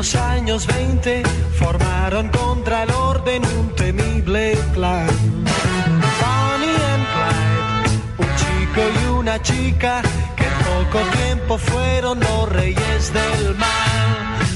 los años 20 formaron contra el orden un temible plan. Bonnie and Clyde, un chico y una chica que en poco tiempo fueron los reyes del mal.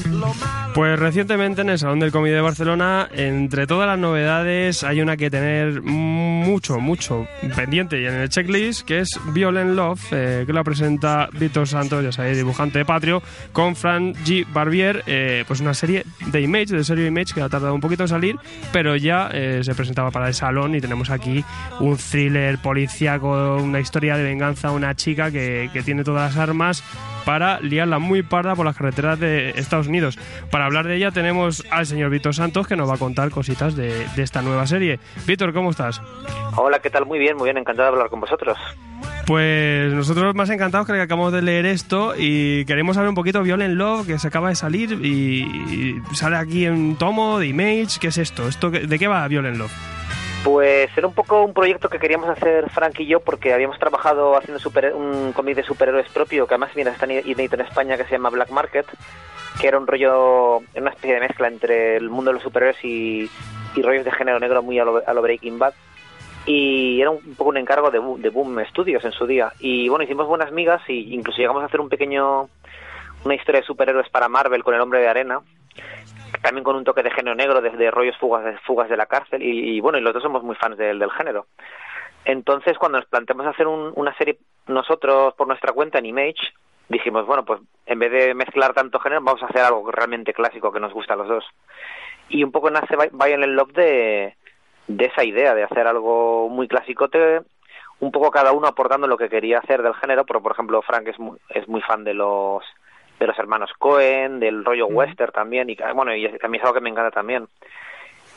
Pues recientemente en el Salón del Cómic de Barcelona, entre todas las novedades, hay una que tener mucho, mucho pendiente y en el checklist, que es Violent Love, eh, que la presenta Víctor Santos, ya sabéis, dibujante de Patrio, con Fran G. Barbier, eh, pues una serie de Image, de serie Image, que ha tardado un poquito en salir, pero ya eh, se presentaba para el salón y tenemos aquí un thriller policíaco, una historia de venganza, una chica que, que tiene todas las armas para liarla muy parda por las carreteras de Estados Unidos. Para hablar de ella tenemos al señor Víctor Santos que nos va a contar cositas de, de esta nueva serie. Víctor, ¿cómo estás? Hola, ¿qué tal? Muy bien, muy bien, encantado de hablar con vosotros. Pues nosotros más encantados que acabamos de leer esto y queremos saber un poquito Violent Love, que se acaba de salir y, y sale aquí en tomo de Image. ¿Qué es esto? ¿Esto ¿De qué va Violent Love? Pues era un poco un proyecto que queríamos hacer Frank y yo porque habíamos trabajado haciendo super- un cómic de superhéroes propio que además viene está inédito en España que se llama Black Market, que era un rollo, una especie de mezcla entre el mundo de los superhéroes y, rollos de género negro muy a lo, a lo Breaking Bad. Y era un, poco un encargo de, de Boom Studios en su día. Y bueno, hicimos buenas migas y incluso llegamos a hacer un pequeño, una historia de superhéroes para Marvel con el hombre de arena, también con un toque de género negro, de, rollos fugas de, fugas de la cárcel, y, y bueno, y los dos somos muy fans del, del género. Entonces, cuando nos planteamos hacer un- una serie nosotros por nuestra cuenta en Image, dijimos, bueno, pues en vez de mezclar tanto género, vamos a hacer algo realmente clásico que nos gusta a los dos. Y un poco nace Vi- Violent Love de, de esa idea, de hacer algo muy clásicote, un poco cada uno aportando lo que quería hacer del género, pero por ejemplo Frank es muy, es muy fan de los de los hermanos Cohen, del rollo western también, y bueno, y a mí es algo que me encanta también.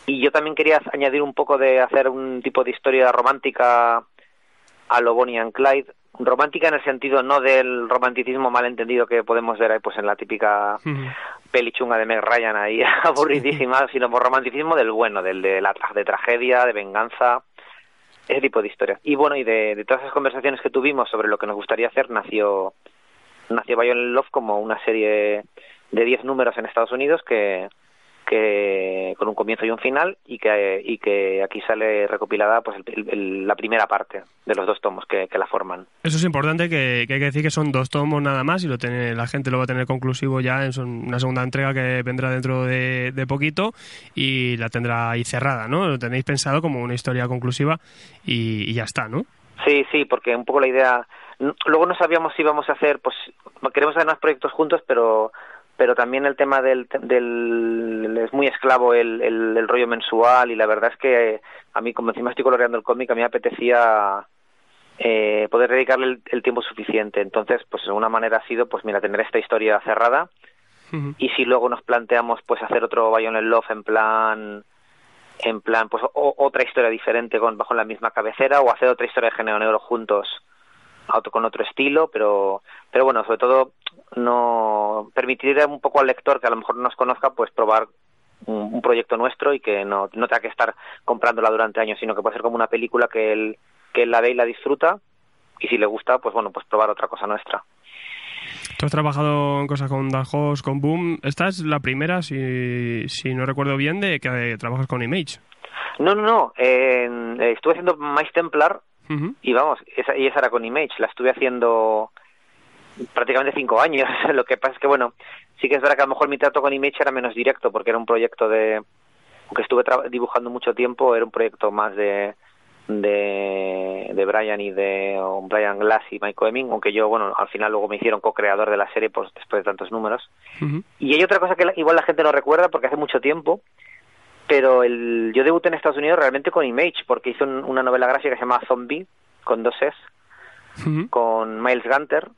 Y yo también quería añadir un poco de hacer un tipo de historia romántica a lo Bonnie and Clyde, romántica en el sentido no del romanticismo malentendido que podemos ver ahí pues en la típica peli chunga de Meg Ryan ahí aburridísima, sino por romanticismo del bueno, del de la tra- de tragedia, de venganza, ese tipo de historias. Y bueno, y de, de todas esas conversaciones que tuvimos sobre lo que nos gustaría hacer nació nació Violent Love como una serie de 10 números en Estados Unidos que que con un comienzo y un final y que y que aquí sale recopilada pues el- el- la primera parte de los dos tomos que, que la forman. Eso es importante, que, que hay que decir que son dos tomos nada más y lo tiene, la gente lo va a tener conclusivo ya en una segunda entrega que vendrá dentro de, de poquito y la tendrá ahí cerrada, ¿no? Lo tenéis pensado como una historia conclusiva y, y ya está, ¿no? Sí, sí, porque un poco la idea. Luego no sabíamos si íbamos a hacer, pues queremos hacer más proyectos juntos, pero pero también el tema del, del es muy esclavo el, el, el rollo mensual y la verdad es que a mí como encima estoy coloreando el cómic a mí me apetecía eh, poder dedicarle el, el tiempo suficiente. Entonces pues de una manera ha sido pues mira tener esta historia cerrada. Y si luego nos planteamos pues hacer otro Violent Love en plan en plan pues o- otra historia diferente con bajo la misma cabecera o hacer otra historia de género negro juntos con otro estilo pero pero bueno sobre todo no permitir un poco al lector que a lo mejor no nos conozca pues probar un, un proyecto nuestro y que no, no tenga que estar comprándola durante años sino que puede ser como una película que él que él la ve y la disfruta y si le gusta pues bueno pues probar otra cosa nuestra Tú has trabajado en cosas con Horse, con Boom. Esta es la primera, si, si no recuerdo bien, de que trabajas con Image. no no no eh, estuve haciendo Mice Templar Y vamos, esa, y esa era con Image, la estuve haciendo prácticamente cinco años. Lo que pasa es que, bueno, sí que es verdad que a lo mejor mi trato con Image era menos directo, porque era un proyecto de, aunque estuve tra- dibujando mucho tiempo, era un proyecto más de de, de Brian y de Brian Glass y Mike Hemming, aunque yo, bueno, al final luego me hicieron co-creador de la serie pues, después de tantos números. Y hay otra cosa que la- igual la gente no recuerda porque hace mucho tiempo, pero el, yo debuté en Estados Unidos realmente con Image, porque hice un- una novela gráfica que se llama Zombie, con dos S, con Miles Gunter,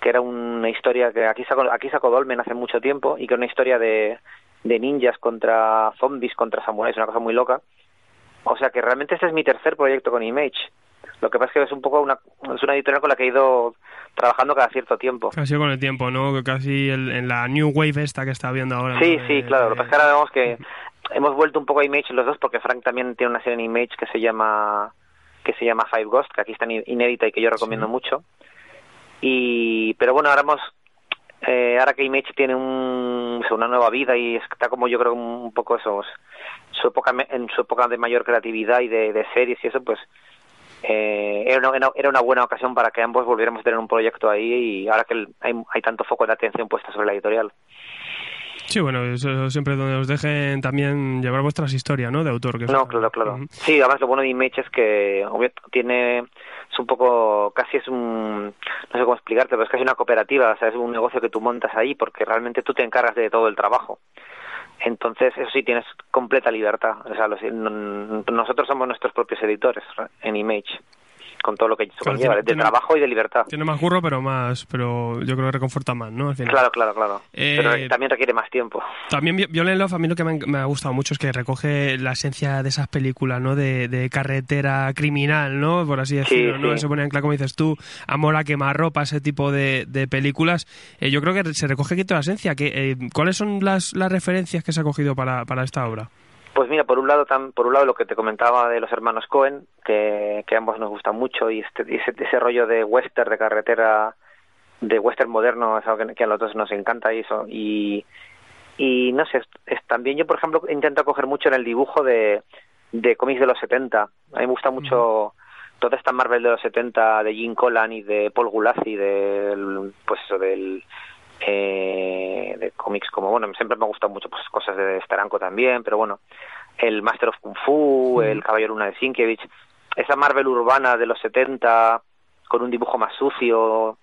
que era una historia que aquí sacó, aquí sacó Dolmen hace mucho tiempo, y que era una historia de, de ninjas contra zombies, contra samuráis, una cosa muy loca. O sea que realmente este es mi tercer proyecto con Image. Lo que pasa es que es un poco una, es una editorial con la que he ido trabajando cada cierto tiempo. Casi con el tiempo, ¿no? Casi el- en la New Wave esta que está viendo ahora. Sí, ¿no? sí, claro. Lo que pasa es que ahora vemos que hemos vuelto un poco a Image los dos porque Frank también tiene una serie en Image que se llama que se llama Five Ghost, que aquí está in- inédita y que yo recomiendo mucho. Y pero bueno, ahora hemos eh, ahora que Image tiene un, una nueva vida y está como yo creo un poco eso, su época, en su época de mayor creatividad y de, series y eso, pues eh, era, una, era una buena ocasión para que ambos volviéramos a tener un proyecto ahí y ahora que hay, hay tanto foco de atención puesta sobre la editorial. Sí, bueno, eso siempre donde os dejen también llevar vuestras historias, ¿no? De autor. Que no, claro, claro. Sí, además lo bueno de Image es que tiene, es un poco, casi es un, no sé cómo explicarte, pero es casi una cooperativa, o sea, es un negocio que tú montas ahí porque realmente tú te encargas de todo el trabajo. Entonces, eso sí, tienes completa libertad. O sea, nosotros somos nuestros propios editores en Image con todo lo que eso conlleva, de trabajo y de libertad. Tiene más curro, pero más, pero yo creo que reconforta más, ¿no? Claro, claro, claro. pero eh, también requiere más tiempo. También Violent Love, a mí lo que me, ha gustado mucho es que recoge la esencia de esas películas, ¿no? De, carretera criminal, ¿no? Por así decirlo, ¿no? Se pone en claro, como dices tú, Amor a quemarropa, ese tipo de, películas. Eh, yo creo que se recoge aquí toda la esencia. Que, eh, ¿Cuáles son las, las referencias que se ha cogido para, para esta obra? Pues mira, por un lado, por un lado lo que te comentaba de los hermanos Cohen, que, que ambos nos gustan mucho, y, este, ese, ese, rollo de western, de carretera, de western moderno, es algo que, a los dos nos encanta y eso. Y, y no sé, es, también yo, por ejemplo, intento coger mucho en el dibujo de, de cómics de los 70. A mí me gusta mucho toda esta Marvel de los 70 de Jim Collan y de Paul Gulazzi, del, pues eso, del eh, de cómics como, bueno, siempre me gustan mucho pues, cosas de Staranko también, pero bueno, el Master of Kung Fu, el Caballero Luna de Sienkiewicz, esa Marvel urbana de los 70 con un dibujo más sucio.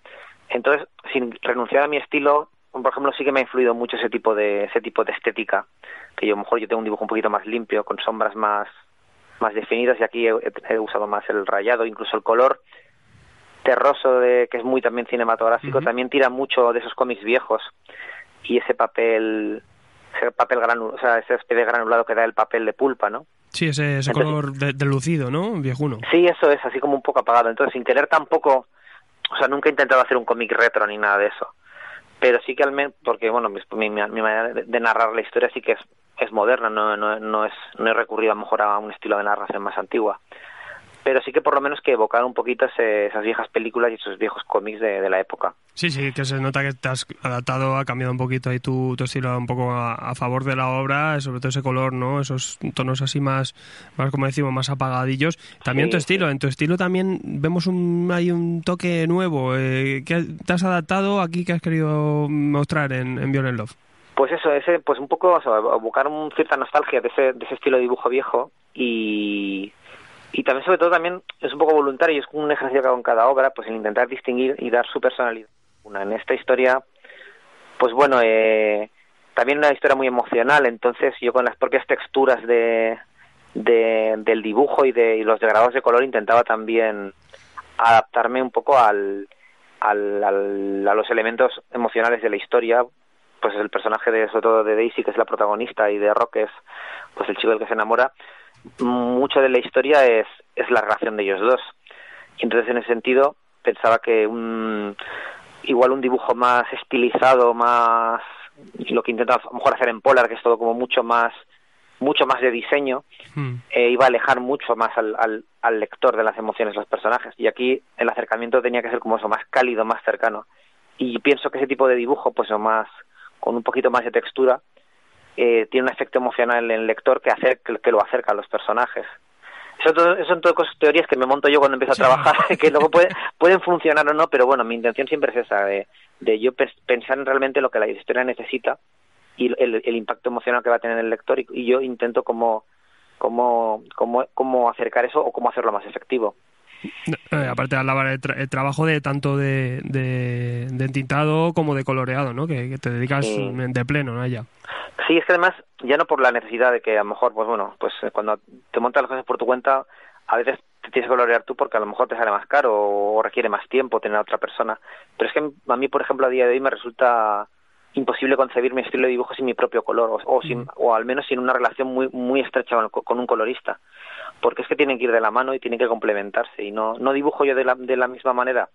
Entonces, sin renunciar a mi estilo, por ejemplo, sí que me ha influido mucho ese tipo de ese tipo de estética, que yo a lo mejor yo tengo un dibujo un poquito más limpio, con sombras más más definidas y aquí he usado más el rayado, incluso el color terroso de que es muy también cinematográfico también tira mucho de esos cómics viejos y ese papel ese papel granulado, o sea, ese especie de granulado que da el papel de pulpa, ¿no? Sí, ese, ese color delucido, ¿no? Viejuno. Sí, eso es, así como un poco apagado. Entonces, sin querer tampoco, o sea, nunca he intentado hacer un cómic retro ni nada de eso. Pero sí que al menos, porque bueno, mi, mi, manera de, narrar la historia sí que es, es moderna, no, no, no, es, no he recurrido a lo mejor a un estilo de narración más antigua pero sí que por lo menos que evocar un poquito esas viejas películas y esos viejos cómics de, la época. Sí, sí, que se nota que te has adaptado, ha cambiado un poquito ahí tu, tu estilo un poco a, favor de la obra, sobre todo ese color, ¿no? Esos tonos así más, más como decimos, más apagadillos. También tu estilo, en tu estilo también vemos un, hay un toque nuevo. Eh, ¿Qué te has adaptado aquí que has querido mostrar en, en Violent Love? Pues eso, ese, pues un poco, o sea, evocar un cierta nostalgia de ese, de ese estilo de dibujo viejo y y también sobre todo también es un poco voluntario y es un ejercicio que hago en cada obra pues el intentar distinguir y dar su personalidad. Una en esta historia pues bueno eh, también una historia muy emocional. Entonces yo con las propias texturas de, del dibujo y de los degradados de color intentaba también adaptarme un poco al, al, a los elementos emocionales de la historia. Pues el personaje de sobre todo de Daisy que es la protagonista y de Rock es pues el chico del que se enamora mucho de la historia es, es la relación de ellos dos. Y entonces en ese sentido pensaba que un igual un dibujo más estilizado, más lo que intentaba a lo mejor hacer en Polar, que es todo como mucho más mucho más de diseño, hmm. eh, iba a alejar mucho más al, al, al, lector de las emociones de los personajes. Y aquí el acercamiento tenía que ser como eso, más cálido, más cercano. Y pienso que ese tipo de dibujo, pues o más, con un poquito más de textura, eh, tiene un efecto emocional en el lector que, hace, que, lo acerca a los personajes. Eso, son todo cosas, teorías que me monto yo cuando empiezo a trabajar, que luego pueden funcionar o no, pero bueno, mi intención siempre es esa, de, yo pensar en realmente lo que la historia necesita y el, el impacto emocional que va a tener el lector y, yo intento como cómo, cómo, cómo acercar eso o cómo hacerlo más efectivo. Eh, aparte hablaba el, el, trabajo de tanto de, de, de, entintado como de coloreado, ¿no? Que, te dedicas de pleno, ¿no? Ya. Sí, es que además, ya no por la necesidad de que a lo mejor, pues bueno, pues eh, cuando te montas las cosas por tu cuenta, a veces te tienes que colorear tú porque a lo mejor te sale más caro o requiere más tiempo tener a otra persona. Pero es que a mí, por ejemplo, a día de hoy me resulta imposible concebir mi estilo de dibujo sin mi propio color o, sin, o al menos sin una relación muy muy estrecha con, un colorista. Porque es que tienen que ir de la mano y tienen que complementarse y no no dibujo yo de la, de la misma manera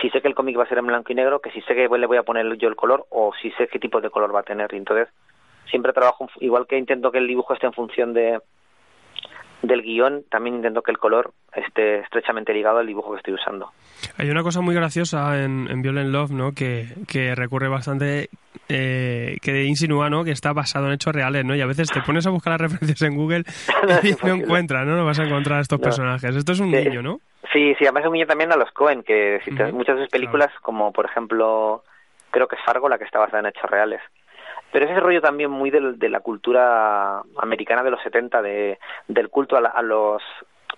si sé que el cómic va a ser en blanco y negro que si sé que le voy a poner yo el color o si sé qué tipo de color va a tener y entonces siempre trabajo igual que intento que el dibujo esté en función de del guion también intento que el color esté estrechamente ligado al dibujo que estoy usando. Hay una cosa muy graciosa en, en Violent Love, ¿no? Que, que recurre bastante, eh, que insinúa, ¿no? Que está basado en hechos reales, ¿no? Y a veces te pones a buscar las referencias en Google y no encuentras, ¿no? No vas a encontrar a estos personajes. Esto es un niño, ¿no? Sí, sí, además es un niño también a los Cohen, que muchas de sus películas, como por ejemplo, creo que es Fargo, la que está basada en hechos reales. Pero ese rollo también muy de la cultura americana de los 70, de, del culto a, los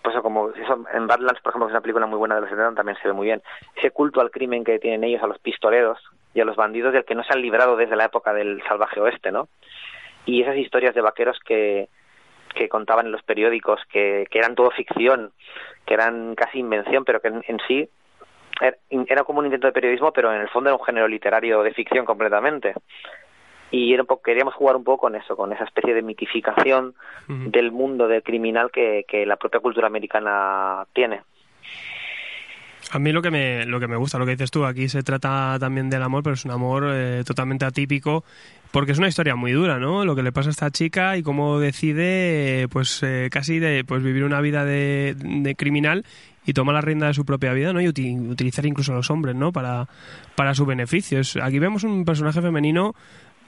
pues como eso, en Badlands, por ejemplo, que es una película muy buena de los 70, también se ve muy bien. Ese culto al crimen que tienen ellos, a los pistoleros y a los bandidos del que no se han librado desde la época del salvaje oeste, ¿no? Y esas historias de vaqueros que, que contaban en los periódicos, que, que eran todo ficción, que eran casi invención, pero que en sí era como un intento de periodismo, pero en el fondo era un género literario de ficción completamente y era un poco, queríamos jugar un poco con eso, con esa especie de mitificación del mundo del criminal que, que la propia cultura americana tiene. A mí lo que me lo que me gusta, lo que dices tú, aquí se trata también del amor, pero es un amor eh, totalmente atípico, porque es una historia muy dura, ¿no? Lo que le pasa a esta chica y cómo decide, pues eh, casi de pues vivir una vida de, criminal y toma la rienda de su propia vida, ¿no? Y utilizar incluso a los hombres, ¿no? Para para su beneficio. Aquí vemos un personaje femenino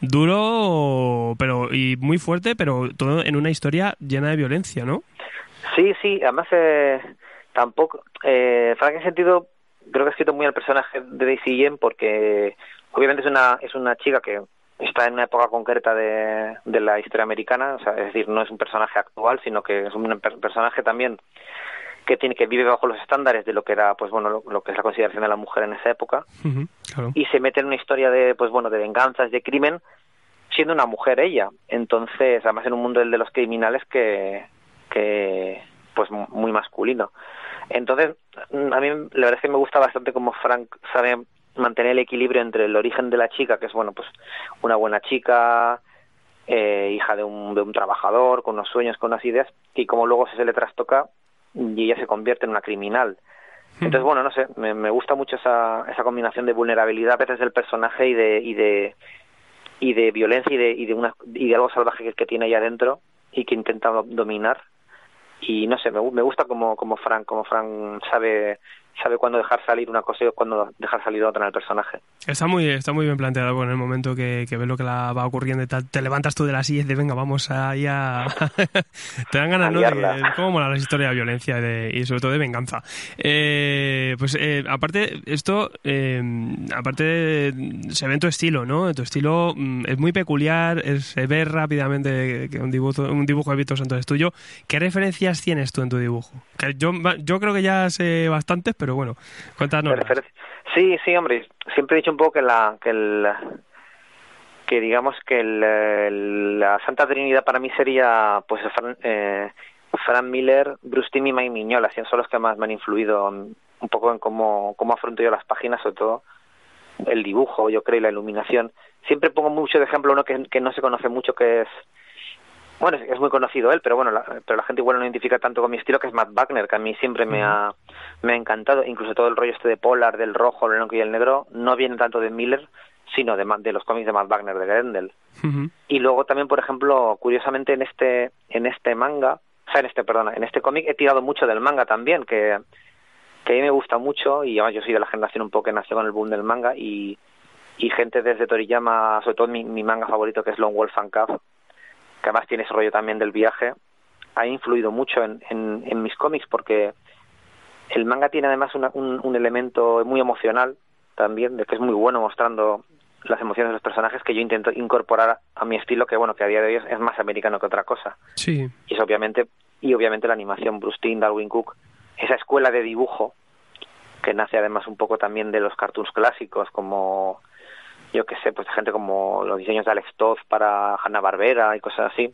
duro pero y muy fuerte, pero todo en una historia llena de violencia, ¿no? Sí, sí, además eh, tampoco, eh, Frank en sentido, creo que ha escrito muy al personaje de Daisy Yen porque obviamente es una, es una chica que está en una época concreta de, de la historia americana, o sea, es decir, no es un personaje actual, sino que es un personaje también que tiene que vive bajo los estándares de lo que era pues bueno lo, que es la consideración de la mujer en esa época. Y se mete en una historia de pues bueno de venganzas de crimen siendo una mujer ella. Entonces además en un mundo del de los criminales que que pues muy masculino entonces a mí la verdad es que me gusta bastante como Frank sabe mantener el equilibrio entre el origen de la chica que es bueno pues una buena chica eh, hija de un, de un trabajador con unos sueños con unas ideas y como luego se le trastoca y ella se convierte en una criminal. Entonces, bueno, no sé, me, me gusta mucho esa, esa combinación de vulnerabilidad a veces del personaje y de, y de, y de violencia y de, y de, una, y de algo salvaje que, que tiene ahí adentro y que intenta dominar. Y no sé, me, me gusta como, como Frank, como Frank sabe sabe cuándo dejar salir una cosa y cuándo dejar salir otra en el personaje. Está muy, está muy bien planteado en el momento que, que ves lo que la va ocurriendo y tal, te levantas tú de la silla y dices, venga, vamos ahí a... te dan ganas, ¿no? De, cómo mola la historia de violencia y, de, y sobre todo de venganza. Eh, pues eh, aparte, esto, eh, aparte se ve en tu estilo, ¿no? Tu estilo mm, es muy peculiar, se ve rápidamente que un dibujo, un dibujo de Víctor Santos es tuyo. ¿Qué referencias tienes tú en tu dibujo? Que yo, yo creo que ya sé bastantes, pero pero bueno, cuéntanos. Sí, sí, hombre, siempre he dicho un poco que la que el que digamos que la Santa Trinidad para mí sería pues Fran, eh, Fran Miller, Bruce Timm y Mike Mignola, son los que más me han influido un poco en cómo, cómo afronto yo las páginas, sobre todo el dibujo, yo creo, y la iluminación. Siempre pongo mucho de ejemplo uno que no se conoce mucho, que es bueno, es, muy conocido él, pero bueno, la, pero la gente igual no identifica tanto con mi estilo, que es Matt Wagner, que a mí siempre me, ha, me ha encantado. Incluso todo el rollo este de Polar, del rojo, el blanco y el negro, no viene tanto de Miller, sino de, de los cómics de Matt Wagner, de Grendel. Y luego también, por ejemplo, curiosamente en este, en este manga, o sea, en este, perdona, en este cómic he tirado mucho del manga también, que, que a mí me gusta mucho, y además yo soy de la generación un poco que nació con el boom del manga, y, y gente desde Toriyama, sobre todo mi, mi manga favorito que es Long Wolf and Cub, que además tiene ese rollo también del viaje, ha influido mucho en, en, mis cómics porque el manga tiene además un, un, elemento muy emocional también, de que es muy bueno mostrando las emociones de los personajes que yo intento incorporar a mi estilo que bueno que a día de hoy es, más americano que otra cosa. Sí. Y es obviamente y obviamente la animación Bruce Timm, Darwin Cook esa escuela de dibujo que nace además un poco también de los cartoons clásicos como yo qué sé, pues gente como los diseños de Alex Toth para Hanna Barbera y cosas así,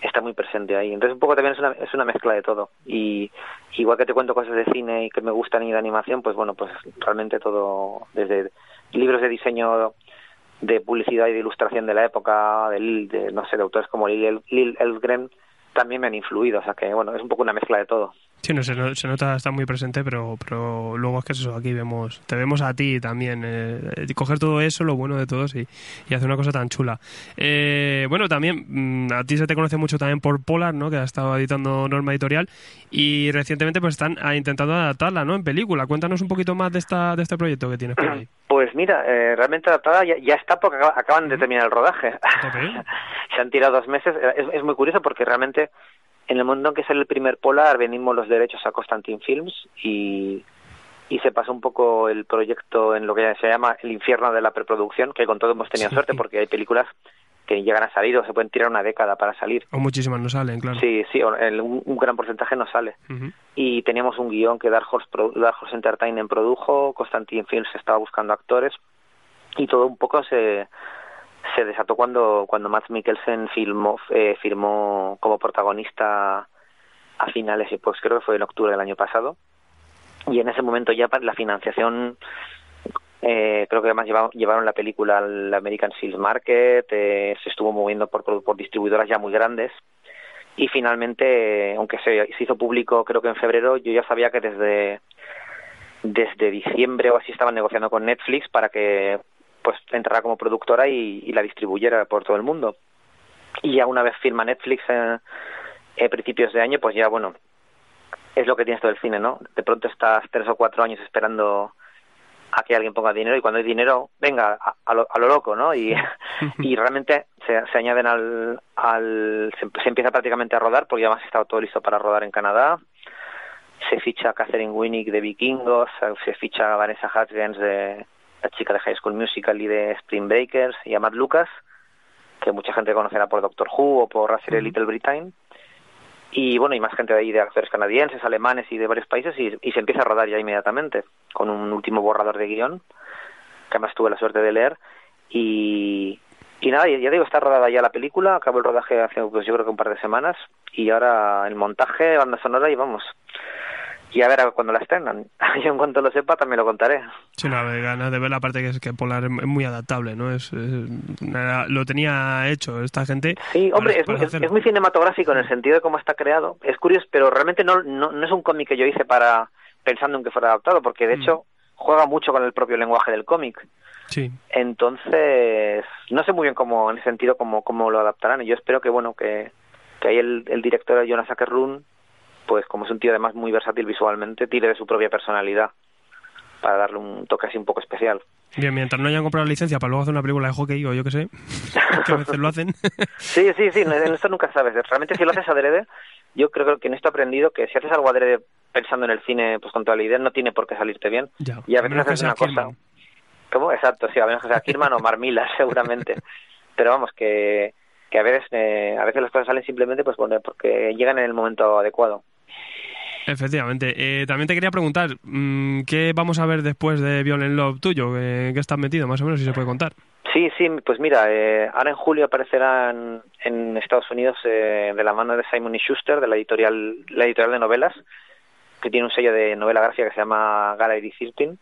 está muy presente ahí. Entonces un poco también es una, es una mezcla de todo. Y igual que te cuento cosas de cine y que me gustan y de animación, pues bueno, pues realmente todo, desde libros de diseño de publicidad y de ilustración de la época, de, de no sé, de autores como Lil, Lil Elgren, también me han influido, o sea que bueno, es un poco una mezcla de todo. Sí, no, se, nota, está muy presente, pero, pero luego es que eso, aquí vemos, te vemos a ti también, eh, coger todo eso, lo bueno de todos y, y hacer una cosa tan chula. Eh, bueno, también mm, a ti se te conoce mucho también por Polar, ¿no? Que ha estado editando Norma Editorial y recientemente pues están ah, intentando adaptarla, ¿no? En película. Cuéntanos un poquito más de esta de este proyecto que tienes por ahí. Pues mira, eh, realmente adaptada ya, está porque acaban de terminar el rodaje. se han tirado dos meses. Es, es muy curioso porque realmente en el momento en que sale el primer Polar, venimos los derechos a Constantin Films y, y se pasó un poco el proyecto en lo que se llama el infierno de la preproducción, que con todo hemos tenido suerte porque hay películas que llegan a salir o se pueden tirar una década para salir. O muchísimas no salen, claro. Sí, sí, un, gran porcentaje no sale. Y teníamos un guion que Dark Horse, Dark Horse Entertainment produjo, Constantin Films estaba buscando actores y todo un poco se se desató cuando, cuando Matt Mikkelsen filmó, eh, firmó como protagonista a finales, y pues creo que fue en octubre del año pasado. Y en ese momento ya la financiación, eh, creo que además llevaron, la película al American Film Market, eh, se estuvo moviendo por, por, distribuidoras ya muy grandes. Y finalmente, aunque se, se hizo público creo que en febrero, yo ya sabía que desde desde diciembre o así estaban negociando con Netflix para que pues entrara como productora y, la distribuyera por todo el mundo. Y ya una vez firma Netflix en, principios de año, pues ya bueno, es lo que tienes todo el cine, ¿no? De pronto estás tres o cuatro años esperando a que alguien ponga dinero y cuando hay dinero, venga, a, lo, loco, ¿no? Y, y realmente se, añaden al... al se, empieza prácticamente a rodar porque ya más estado todo listo para rodar en Canadá. Se ficha a Catherine Winnick de Vikingos, se ficha a Vanessa Hudgens de, la chica de High School Musical y de Spring Breakers, y a Matt Lucas, que mucha gente conocerá por Doctor Who o por Russell Little Britain. Y bueno, y más gente de ahí, de actores canadienses, alemanes y de varios países, y, se empieza a rodar ya inmediatamente, con un último borrador de guion, que además tuve la suerte de leer. Y, y nada, ya digo, está rodada ya la película, acabó el rodaje hace pues yo creo que un par de semanas, y ahora el montaje, banda sonora, y vamos, y a ver cuando la estrenan. Yo en cuanto lo sepa también lo contaré. Sí, no, ganas de ver la parte que es que Polar es muy adaptable, ¿no? Es, lo tenía hecho esta gente. Sí, hombre, es, muy cinematográfico en el sentido de cómo está creado. Es curioso, pero realmente no, no, es un cómic que yo hice para pensando en que fuera adaptado, porque de mm. hecho juega mucho con el propio lenguaje del cómic. Sí. Entonces, no sé muy bien cómo, en ese sentido, cómo, cómo lo adaptarán. Y yo espero que, bueno, que, que ahí el, el director Jonas Ackerrun pues como es un tío además muy versátil visualmente, tire de su propia personalidad para darle un toque así un poco especial. Bien, mientras no hayan comprado la licencia para luego hacer una película de hockey o yo qué sé, que a veces lo hacen. sí, sí, sí, en esto nunca sabes. Realmente si lo haces adrede, yo creo que en esto he aprendido que si haces algo adrede pensando en el cine pues con toda la idea, no tiene por qué salirte bien. y a veces haces una cosa... ¿Cómo? Exacto, sí, a menos que sea Kirman o Marmila, seguramente. Pero vamos, que, que a veces eh, a veces las cosas salen simplemente pues porque llegan en el momento adecuado. Efectivamente. Eh, también te quería preguntar, mm, ¿qué vamos a ver después de Violent Love tuyo? ¿Qué, qué estás metido, más o menos, si se puede contar? Sí, sí, pues mira, eh, ahora en julio aparecerá en, Estados Unidos eh, de la mano de Simon y Schuster, de la editorial, la editorial de novelas, que tiene un sello de novela gráfica que se llama Gallery 13,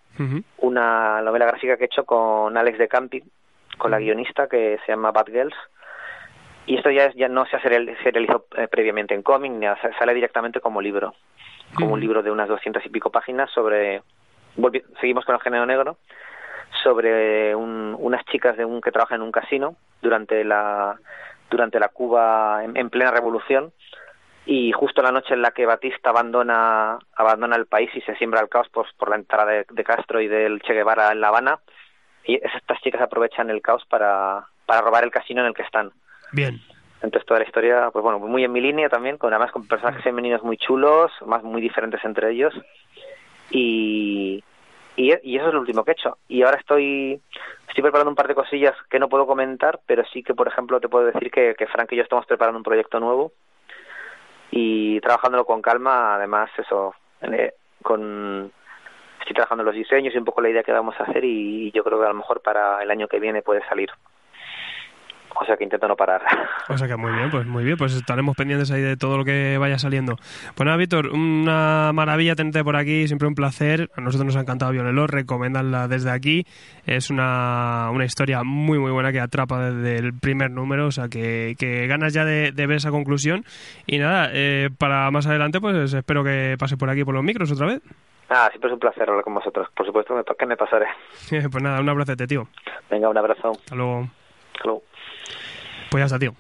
una novela gráfica que he hecho con Alex de Campi, con la guionista que se llama Bad Girls, y esto ya, ya no se ha serializado previamente en cómic, sale directamente como libro. Como un libro de unas doscientas y pico páginas sobre, seguimos con el género negro, sobre unas chicas de un, que trabajan en un casino durante la, durante la Cuba en, plena revolución. Y justo la noche en la que Batista abandona, abandona el país y se siembra el caos pues, por la entrada de, Castro y del Che Guevara en La Habana, y estas chicas aprovechan el caos para, para robar el casino en el que están. Bien. Entonces toda la historia, pues bueno, muy en mi línea también, con además con personajes femeninos muy chulos, más muy diferentes entre ellos. Y, y, eso es lo último que he hecho. Y ahora estoy, estoy preparando un par de cosillas que no puedo comentar, pero sí que, por ejemplo, te puedo decir que, que Frank y yo estamos preparando un proyecto nuevo y trabajándolo con calma, además eso, eh, con estoy trabajando los diseños y un poco la idea que vamos a hacer y yo creo que a lo mejor para el año que viene puede salir. O sea que intento no parar. O sea que muy bien, pues muy bien, pues estaremos pendientes ahí de todo lo que vaya saliendo. Pues nada, Víctor, una maravilla tenerte por aquí, siempre un placer. A nosotros nos ha encantado Violelo, recomendarla desde aquí. Es una, una historia muy muy buena que atrapa desde el primer número, o sea que, que ganas ya de, ver esa conclusión. Y nada, eh, para más adelante, pues espero que pase por aquí por los micros otra vez. Ah, siempre es un placer hablar con vosotros. Por supuesto que me pasaré. pues nada, un abracete, tío. Venga, un abrazo. Hasta luego. Hasta luego. Pues ya está, tío.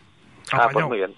Ah, pues muy bien.